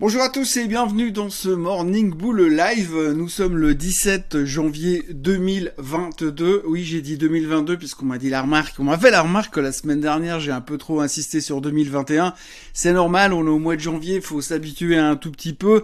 Bonjour à tous et bienvenue dans ce Morning Bull Live. Nous sommes le 17 janvier 2022. Oui, j'ai dit 2022 puisqu'on m'a dit la remarque. On m'a fait la remarque que la semaine dernière, j'ai un peu trop insisté sur 2021. C'est normal, on est au mois de janvier, faut s'habituer un tout petit peu.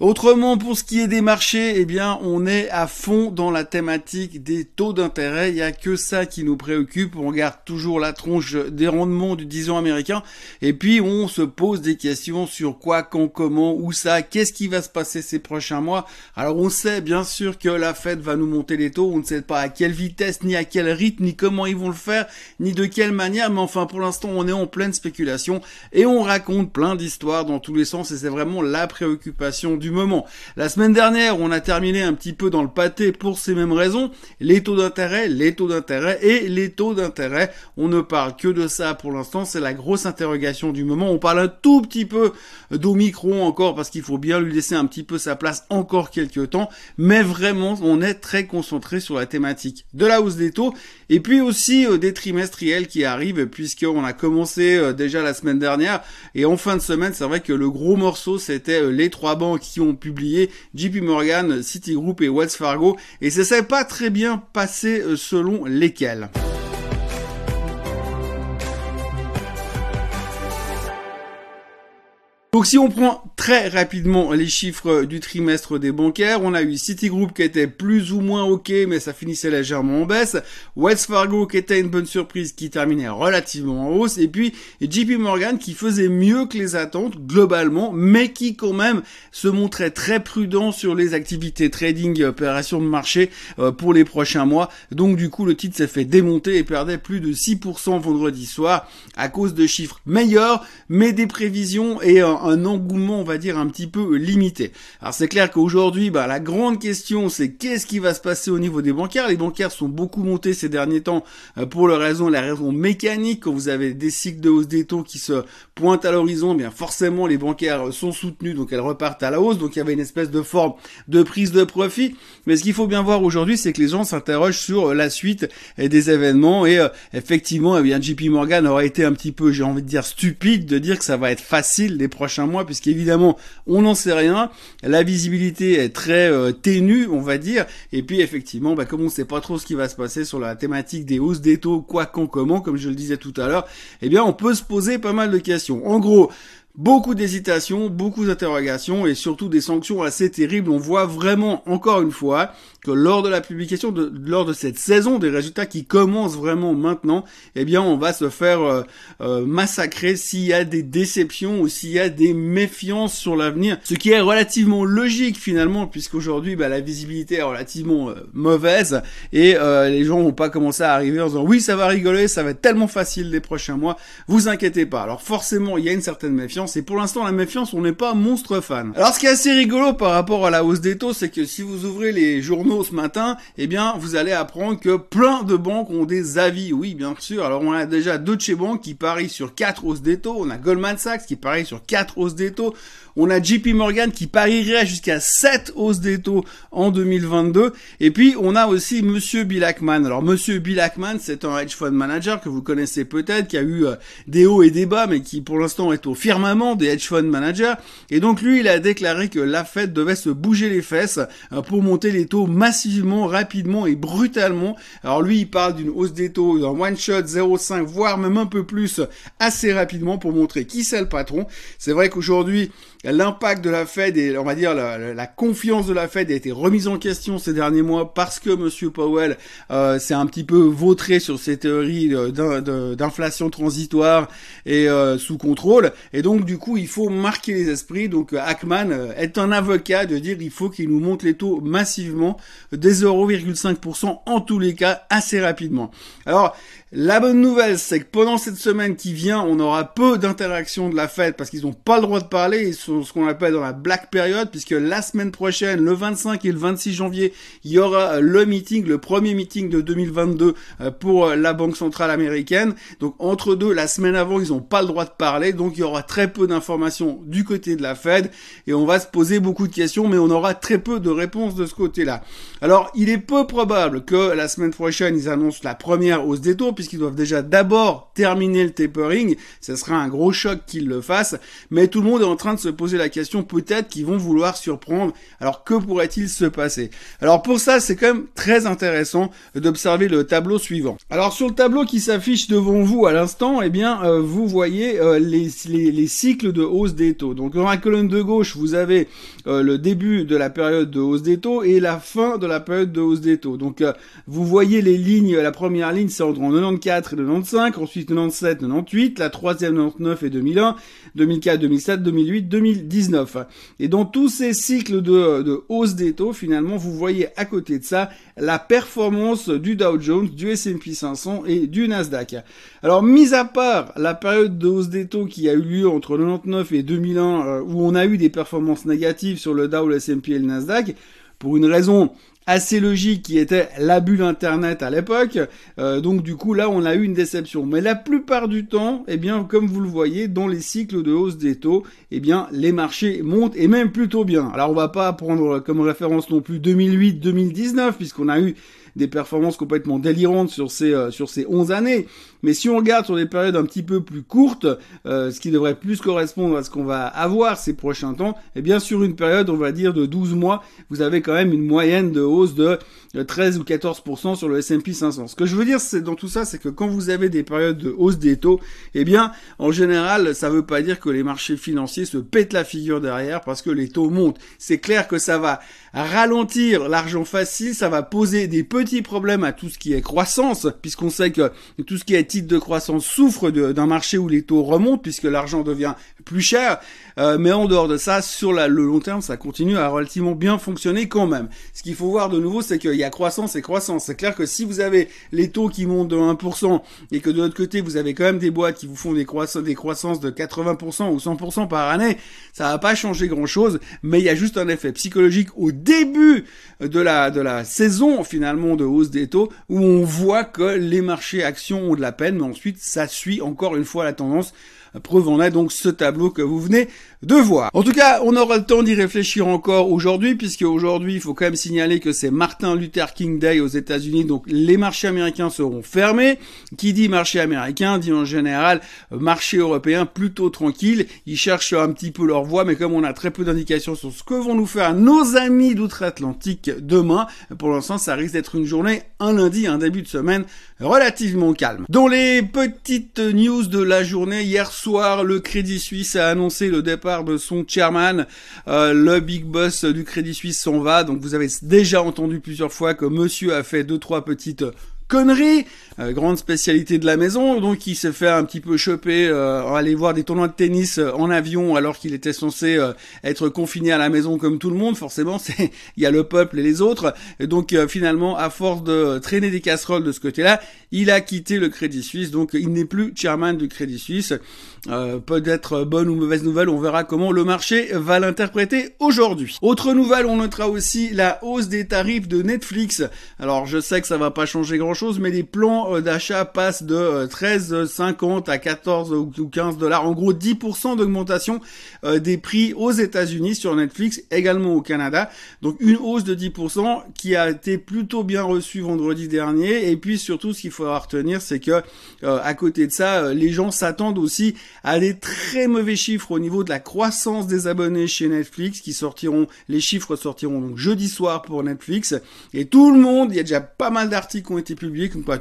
Autrement, pour ce qui est des marchés, eh bien, on est à fond dans la thématique des taux d'intérêt. Il n'y a que ça qui nous préoccupe. On regarde toujours la tronche des rendements du 10 ans américain. Et puis, on se pose des questions sur quoi, quand, comment, où ça, qu'est-ce qui va se passer ces prochains mois. Alors, on sait bien sûr que la Fed va nous monter les taux. On ne sait pas à quelle vitesse, ni à quel rythme, ni comment ils vont le faire, ni de quelle manière. Mais enfin, pour l'instant, on est en pleine spéculation et on raconte plein d'histoires dans tous les sens. Et c'est vraiment la préoccupation du moment. La semaine dernière, on a terminé un petit peu dans le pâté pour ces mêmes raisons. Les taux d'intérêt, les taux d'intérêt et les taux d'intérêt. On ne parle que de ça pour l'instant. C'est la grosse interrogation du moment. On parle un tout petit peu d'Omicron encore parce qu'il faut bien lui laisser un petit peu sa place encore quelques temps. Mais vraiment, on est très concentré sur la thématique de la hausse des taux et puis aussi euh, des trimestriels qui arrivent puisqu'on a commencé euh, déjà la semaine dernière et en fin de semaine, c'est vrai que le gros morceau c'était euh, les trois banques qui ont publié JP Morgan, Citigroup et Wells Fargo et ça s'est pas très bien passé selon lesquels. Donc si on prend très rapidement les chiffres du trimestre des bancaires, on a eu Citigroup qui était plus ou moins ok, mais ça finissait légèrement en baisse. Wells Fargo qui était une bonne surprise, qui terminait relativement en hausse. Et puis JP Morgan qui faisait mieux que les attentes globalement, mais qui quand même se montrait très prudent sur les activités trading et opérations de marché euh, pour les prochains mois. Donc du coup le titre s'est fait démonter et perdait plus de 6% vendredi soir à cause de chiffres meilleurs, mais des prévisions et un un engouement, on va dire, un petit peu limité. Alors c'est clair qu'aujourd'hui, bah, la grande question, c'est qu'est-ce qui va se passer au niveau des bancaires? Les bancaires sont beaucoup montés ces derniers temps euh, pour le raison, la raison mécanique. Quand vous avez des cycles de hausse des taux qui se pointent à l'horizon, bien forcément les bancaires sont soutenus, donc elles repartent à la hausse. Donc il y avait une espèce de forme de prise de profit. Mais ce qu'il faut bien voir aujourd'hui, c'est que les gens s'interrogent sur la suite des événements et euh, effectivement, eh bien JP Morgan aurait été un petit peu, j'ai envie de dire, stupide de dire que ça va être facile les prochains mois, puisqu'évidemment, on n'en sait rien. La visibilité est très euh, ténue, on va dire. Et puis, effectivement, bah, comme on ne sait pas trop ce qui va se passer sur la thématique des hausses des taux, quoi, quand, comment, comme je le disais tout à l'heure, eh bien, on peut se poser pas mal de questions. En gros, Beaucoup d'hésitations, beaucoup d'interrogations et surtout des sanctions assez terribles. On voit vraiment, encore une fois, que lors de la publication, de, lors de cette saison des résultats qui commencent vraiment maintenant, eh bien, on va se faire euh, euh, massacrer s'il y a des déceptions ou s'il y a des méfiances sur l'avenir. Ce qui est relativement logique finalement, puisqu'aujourd'hui, bah, la visibilité est relativement euh, mauvaise et les gens vont pas commencer à arriver en disant oui, ça va rigoler, ça va être tellement facile les prochains mois. Vous inquiétez pas. Alors forcément, il y a une certaine méfiance et pour l'instant, la méfiance, on n'est pas monstre fan. Alors, ce qui est assez rigolo par rapport à la hausse des taux, c'est que si vous ouvrez les journaux ce matin, eh bien, vous allez apprendre que plein de banques ont des avis. Oui, bien sûr. Alors, on a déjà Deutsche Bank qui parie sur 4 hausses des taux. On a Goldman Sachs qui parie sur 4 hausses des taux. On a JP Morgan qui parierait jusqu'à 7 hausses des taux en 2022. Et puis, on a aussi Monsieur Bill Ackman. Alors, Monsieur Bill Ackman, c'est un hedge fund manager que vous connaissez peut-être, qui a eu euh, des hauts et des bas, mais qui pour l'instant est au firmament des hedge fund managers. Et donc, lui, il a déclaré que la Fed devait se bouger les fesses euh, pour monter les taux massivement, rapidement et brutalement. Alors, lui, il parle d'une hausse des taux d'un one shot 0,5, voire même un peu plus, assez rapidement pour montrer qui c'est le patron. C'est vrai qu'aujourd'hui, l'impact de la Fed et on va dire la, confiance de la Fed a été remise en question ces derniers mois parce que Monsieur Powell euh, s'est un petit peu vautré sur ses théories d'inflation transitoire et euh, sous contrôle et donc du coup il faut marquer les esprits donc Ackman euh, est un avocat de dire il faut qu'il nous monte les taux massivement des 0,5% en tous les cas assez rapidement. Alors la bonne nouvelle, c'est que pendant cette semaine qui vient, on aura peu d'interactions de la fête parce qu'ils n'ont pas le droit de parler, ils sont ce qu'on appelle dans la black période, puisque la semaine prochaine, le 25 et le 26 janvier, il y aura le meeting, le premier meeting de 2022 euh, pour euh, la Banque Centrale Américaine. Donc entre deux, la semaine avant, ils n'ont pas le droit de parler, donc il y aura très très peu d'informations du côté de la Fed et on va se poser beaucoup de questions, mais on aura très peu de réponses de ce côté-là. Alors, il est peu probable que la semaine prochaine, ils annoncent la première hausse des taux, puisqu'ils doivent déjà d'abord terminer le tapering. Ce sera un gros choc qu'ils le fassent, mais tout le monde est en train de se poser la question, peut-être qu'ils vont vouloir surprendre. Alors, que pourrait-il se passer? Alors, pour ça, c'est quand même très intéressant d'observer le tableau suivant. Alors, sur le tableau qui s'affiche devant vous à l'instant, eh bien, euh, vous voyez euh, les, les, cycles de hausse des taux. Donc, dans la colonne de gauche, vous avez euh, le début de la période de hausse des taux et la fin de la période de hausse des taux. Donc, vous voyez les lignes, la première ligne, c'est entre 94 et 95, ensuite 97, 98, la troisième 99 et 2001, 2004, 2007, 2008, 2019. Et dans tous ces cycles de, de hausse des taux, finalement, vous voyez à côté de ça la performance du Dow Jones, du S&P 500 et du Nasdaq. Alors, mis à part la période de hausse des taux qui a eu lieu entre 99 et 2001, euh, où on a eu des performances négatives sur le Dow, le S&P et le Nasdaq, pour une raison assez logique qui était la bulle internet à l'époque. Euh, donc du coup là on a eu une déception. Mais la plupart du temps, eh bien comme vous le voyez dans les cycles de hausse des taux, eh bien les marchés montent et même plutôt bien. Alors on va pas prendre comme référence non plus 2008-2019 puisqu'on a eu des performances complètement délirantes sur ces euh, sur ces 11 années. Mais si on regarde sur des périodes un petit peu plus courtes, euh, ce qui devrait plus correspondre à ce qu'on va avoir ces prochains temps, eh bien sur une période, on va dire de 12 mois, vous avez quand même une moyenne de hausse de 13 ou 14% sur le S&P 500. Ce que je veux dire c'est dans tout ça, c'est que quand vous avez des périodes de hausse des taux, eh bien en général, ça veut pas dire que les marchés financiers se pètent la figure derrière parce que les taux montent. C'est clair que ça va ralentir l'argent facile, ça va poser des petits problèmes à tout ce qui est croissance, puisqu'on sait que tout ce qui est titre de croissance souffre d'un marché où les taux remontent, puisque l'argent devient plus cher. Euh, mais en dehors de ça, sur le long terme, ça continue à relativement bien fonctionner quand même. Ce qu'il faut voir de nouveau, c'est qu'il y a croissance et croissance. C'est clair que si vous avez les taux qui montent de 1% et que de l'autre côté, vous avez quand même des boîtes qui vous font des, croissances, des croissances de 80% ou 100% par année, ça va pas changer grand-chose, mais il y a juste un effet psychologique au début de la, de la saison finalement de hausse des taux où on voit que les marchés actions ont de la peine, mais ensuite ça suit encore une fois la tendance. Preuve en est donc ce tableau que vous venez de voir. En tout cas, on aura le temps d'y réfléchir encore aujourd'hui, puisque aujourd'hui, il faut quand même signaler que c'est Martin Luther King Day aux États-Unis, donc les marchés américains seront fermés. Qui dit marché américain dit en général marché européen plutôt tranquille. Ils cherchent un petit peu leur voie, mais comme on a très peu d'indications sur ce que vont nous faire nos amis d'outre-Atlantique demain, pour l'instant, ça risque d'être une journée, un lundi, un début de semaine relativement calme. Dans les petites news de la journée, hier soir, le Crédit Suisse a annoncé le départ de son chairman. Euh, le big boss du Crédit Suisse s'en va. Donc vous avez déjà entendu plusieurs fois que monsieur a fait deux, trois petites conneries, euh, grande spécialité de la maison, donc il s'est fait un petit peu choper, euh, aller voir des tournois de tennis euh, en avion alors qu'il était censé euh, être confiné à la maison comme tout le monde, forcément, c'est il y a le peuple et les autres, et donc finalement, à force de traîner des casseroles de ce côté-là, il a quitté le Crédit Suisse, donc il n'est plus chairman du Crédit Suisse. Peut-être bonne ou mauvaise nouvelle, on verra comment le marché va l'interpréter aujourd'hui. Autre nouvelle, on notera aussi la hausse des tarifs de Netflix. Alors je sais que ça va pas changer grand chose, mais les plans euh, d'achat passent de 13,50 euh, à 14 ou 15 dollars. En gros, 10% d'augmentation euh, des prix aux États-Unis sur Netflix, également au Canada. Donc une hausse de 10% qui a été plutôt bien reçue vendredi dernier. Et puis surtout, ce qu'il faudra retenir, c'est que à côté de ça, les gens s'attendent aussi à des très mauvais chiffres au niveau de la croissance des abonnés chez Netflix, qui sortiront, les chiffres sortiront donc jeudi soir pour Netflix. Et tout le monde, il y a déjà pas mal d'articles qui ont été publiés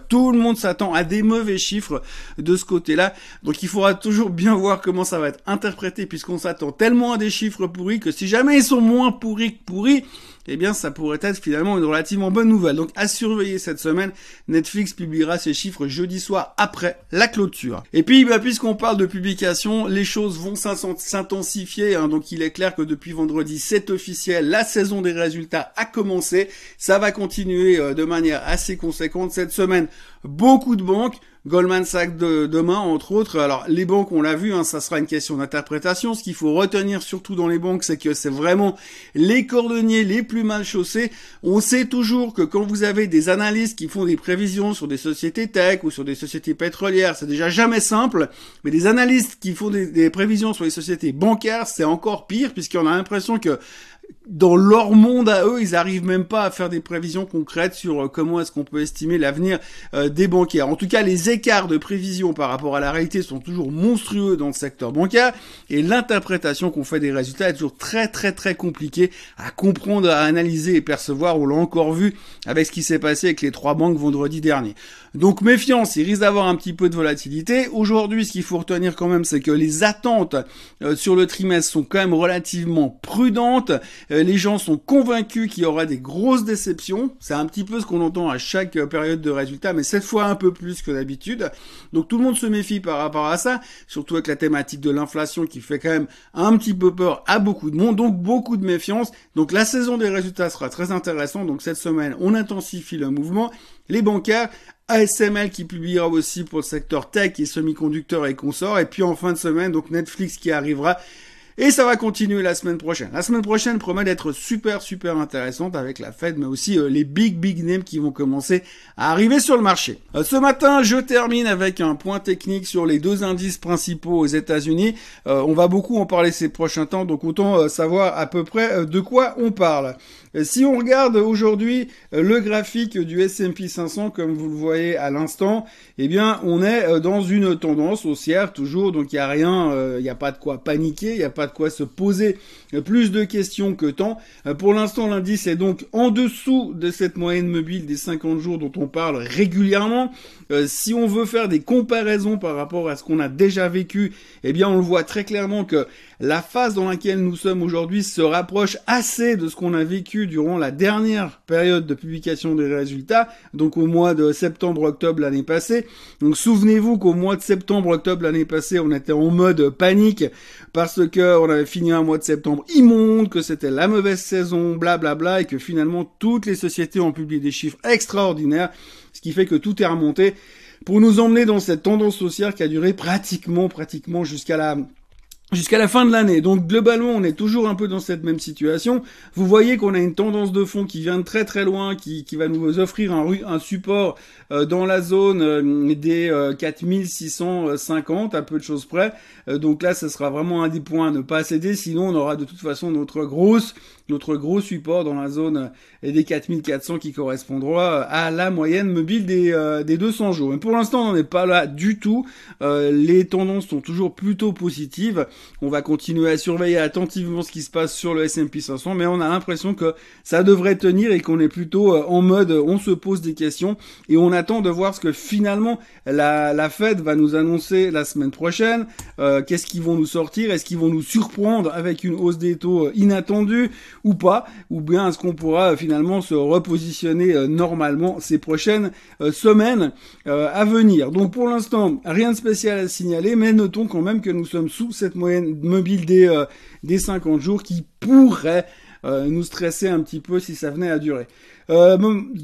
tout le monde s'attend à des mauvais chiffres de ce côté-là. Donc il faudra toujours bien voir comment ça va être interprété puisqu'on s'attend tellement à des chiffres pourris que si jamais ils sont moins pourris que pourris, eh bien ça pourrait être finalement une relativement bonne nouvelle. Donc à surveiller cette semaine, Netflix publiera ses chiffres jeudi soir après la clôture. Et puis bah, puisqu'on parle de publication, les choses vont s'intensifier. Hein. donc il est clair que depuis vendredi, c'est officiel, la saison des résultats a commencé. Ça va continuer euh, de manière assez conséquente cette semaine beaucoup de banques. Goldman Sachs de, demain, entre autres. Alors, les banques, on l'a vu, hein, ça sera une question d'interprétation. Ce qu'il faut retenir surtout dans les banques, c'est que c'est vraiment les cordonniers les plus mal chaussés. On sait toujours que quand vous avez des analystes qui font des prévisions sur des sociétés tech ou sur des sociétés pétrolières, c'est déjà jamais simple. Mais des analystes qui font des, des prévisions sur les sociétés bancaires, c'est encore pire, puisqu'on a l'impression que dans leur monde à eux, ils arrivent même pas à faire des prévisions concrètes sur euh, comment est-ce qu'on peut estimer l'avenir euh, des bancaires. En tout cas, les écarts de prévision par rapport à la réalité sont toujours monstrueux dans le secteur bancaire et l'interprétation qu'on fait des résultats est toujours très très très compliquée à comprendre, à analyser et percevoir. On l'a encore vu avec ce qui s'est passé avec les trois banques vendredi dernier. Donc méfiance, il risque d'avoir un petit peu de volatilité. Aujourd'hui, ce qu'il faut retenir quand même, c'est que les attentes euh, sur le trimestre sont quand même relativement prudentes. Euh, les gens sont convaincus qu'il y aura des grosses déceptions. C'est un petit peu ce qu'on entend à chaque euh, période de résultat, mais cette fois un peu plus que d'habitude. Donc tout le monde se méfie par rapport à ça, surtout avec la thématique de l'inflation qui fait quand même un petit peu peur à beaucoup de monde. Donc beaucoup de méfiance. Donc la saison des résultats sera très intéressante. Donc cette semaine, on intensifie le mouvement. Les bancaires ASML qui publiera aussi pour le secteur tech et semi-conducteurs et consorts. Et puis en fin de semaine, donc Netflix qui arrivera. Et ça va continuer la semaine prochaine. La semaine prochaine promet d'être super super intéressante avec la Fed, mais aussi euh, les big big names qui vont commencer à arriver sur le marché. Euh, ce matin, je termine avec un point technique sur les deux indices principaux aux États-Unis. Euh, on va beaucoup en parler ces prochains temps, donc autant savoir à peu près de quoi on parle. Si on regarde aujourd'hui le graphique du S&P 500, comme vous le voyez à l'instant, eh bien, on est dans une tendance haussière toujours, donc il n'y a rien, il n'y a pas de quoi paniquer, il n'y a pas de quoi se poser plus de questions que tant. Pour l'instant, l'indice est donc en dessous de cette moyenne mobile des 50 jours dont on parle régulièrement. si on veut faire des comparaisons par rapport à ce qu'on a déjà vécu, eh bien, on le voit très clairement que la phase dans laquelle nous sommes aujourd'hui se rapproche assez de ce qu'on a vécu durant la dernière période de publication des résultats, donc au mois de septembre-octobre l'année passée. Donc souvenez-vous qu'au mois de septembre-octobre l'année passée, on était en mode panique parce que on avait fini un mois de septembre immonde, que c'était la mauvaise saison, blablabla, bla bla, et que finalement toutes les sociétés ont publié des chiffres extraordinaires, ce qui fait que tout est remonté pour nous emmener dans cette tendance haussière qui a duré pratiquement, pratiquement jusqu'à la jusqu'à la fin de l'année. Donc globalement, on est toujours un peu dans cette même situation. Vous voyez qu'on a une tendance de fond qui vient de très très loin, qui, qui va nous offrir un, un support euh, dans la zone euh, des 4650, euh, à peu de choses près. donc là, ce sera vraiment un des points à ne pas céder, sinon on aura de toute façon notre grosse notre gros support dans la zone des 4400 qui correspondra à la moyenne mobile des, des 200 jours. Mais pour l'instant, on n'en est pas là du tout. les tendances sont toujours plutôt positives. On va continuer à surveiller attentivement ce qui se passe sur le S&P 500, mais on a l'impression que ça devrait tenir et qu'on est plutôt euh, en mode on se pose des questions et on attend de voir ce que finalement la, la Fed va nous annoncer la semaine prochaine. Euh, qu'est-ce qu'ils vont nous sortir? Est-ce qu'ils vont nous surprendre avec une hausse des taux euh, inattendue? Ou pas Ou bien est-ce qu'on pourra finalement se repositionner normalement ces prochaines semaines à venir. Donc pour l'instant, rien de spécial à signaler, mais notons quand même que nous sommes sous cette moyenne mobile des, euh, des 50 jours qui pourrait euh, nous stresser un petit peu si ça venait à durer. Euh,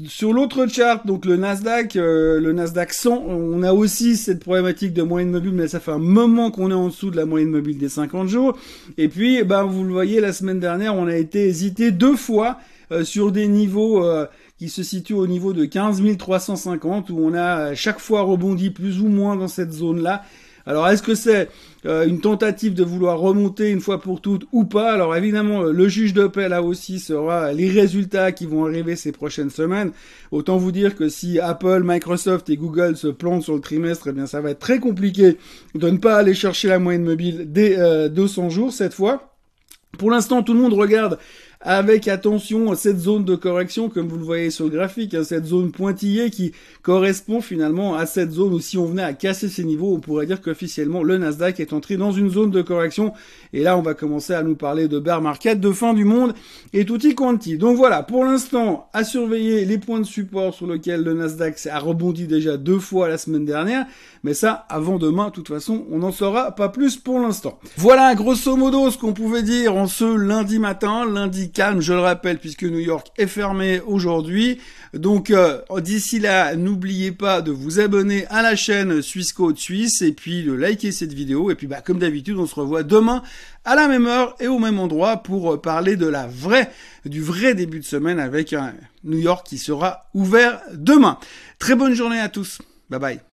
sur l'autre chart, donc le Nasdaq, le Nasdaq 100, on a aussi cette problématique de moyenne mobile, mais ça fait un moment qu'on est en dessous de la moyenne mobile des 50 jours. Et puis, ben vous le voyez, la semaine dernière, on a été hésité deux fois sur des niveaux qui se situent au niveau de 15 350, où on a chaque fois rebondi plus ou moins dans cette zone-là. Alors est-ce que c'est euh, une tentative de vouloir remonter une fois pour toutes ou pas? Alors évidemment, euh, le juge de paix là aussi sera les résultats qui vont arriver ces prochaines semaines. Autant vous dire que si Apple, Microsoft et Google se plantent sur le trimestre, eh bien ça va être très compliqué de ne pas aller chercher la moyenne mobile 200 euh, jours cette fois. Pour l'instant, tout le monde regarde avec attention cette zone de correction, comme vous le voyez sur le graphique, hein, cette zone pointillée qui correspond finalement à cette zone où si on venait à casser ces niveaux, on pourrait dire qu'officiellement le Nasdaq est entré dans une zone de correction. Et là, on va commencer à nous parler de bear market, de fin du monde et tutti quanti. Donc voilà, pour l'instant, à surveiller les points de support sur lesquels le Nasdaq a rebondi déjà deux fois la semaine dernière. Mais ça, avant demain, de toute façon, on n'en saura pas plus pour l'instant. Voilà, grosso modo, ce qu'on pouvait dire en ce lundi matin, lundi calme, je le rappelle, puisque New York est fermé aujourd'hui. Donc euh, d'ici là, n'oubliez pas de vous abonner à la chaîne Suisse Code Suisse et puis de liker cette vidéo. Et puis bah comme d'habitude, on se revoit demain à la même heure et au même endroit pour parler de la vraie, du vrai début de semaine avec un New York qui sera ouvert demain. Très bonne journée à tous. Bye bye.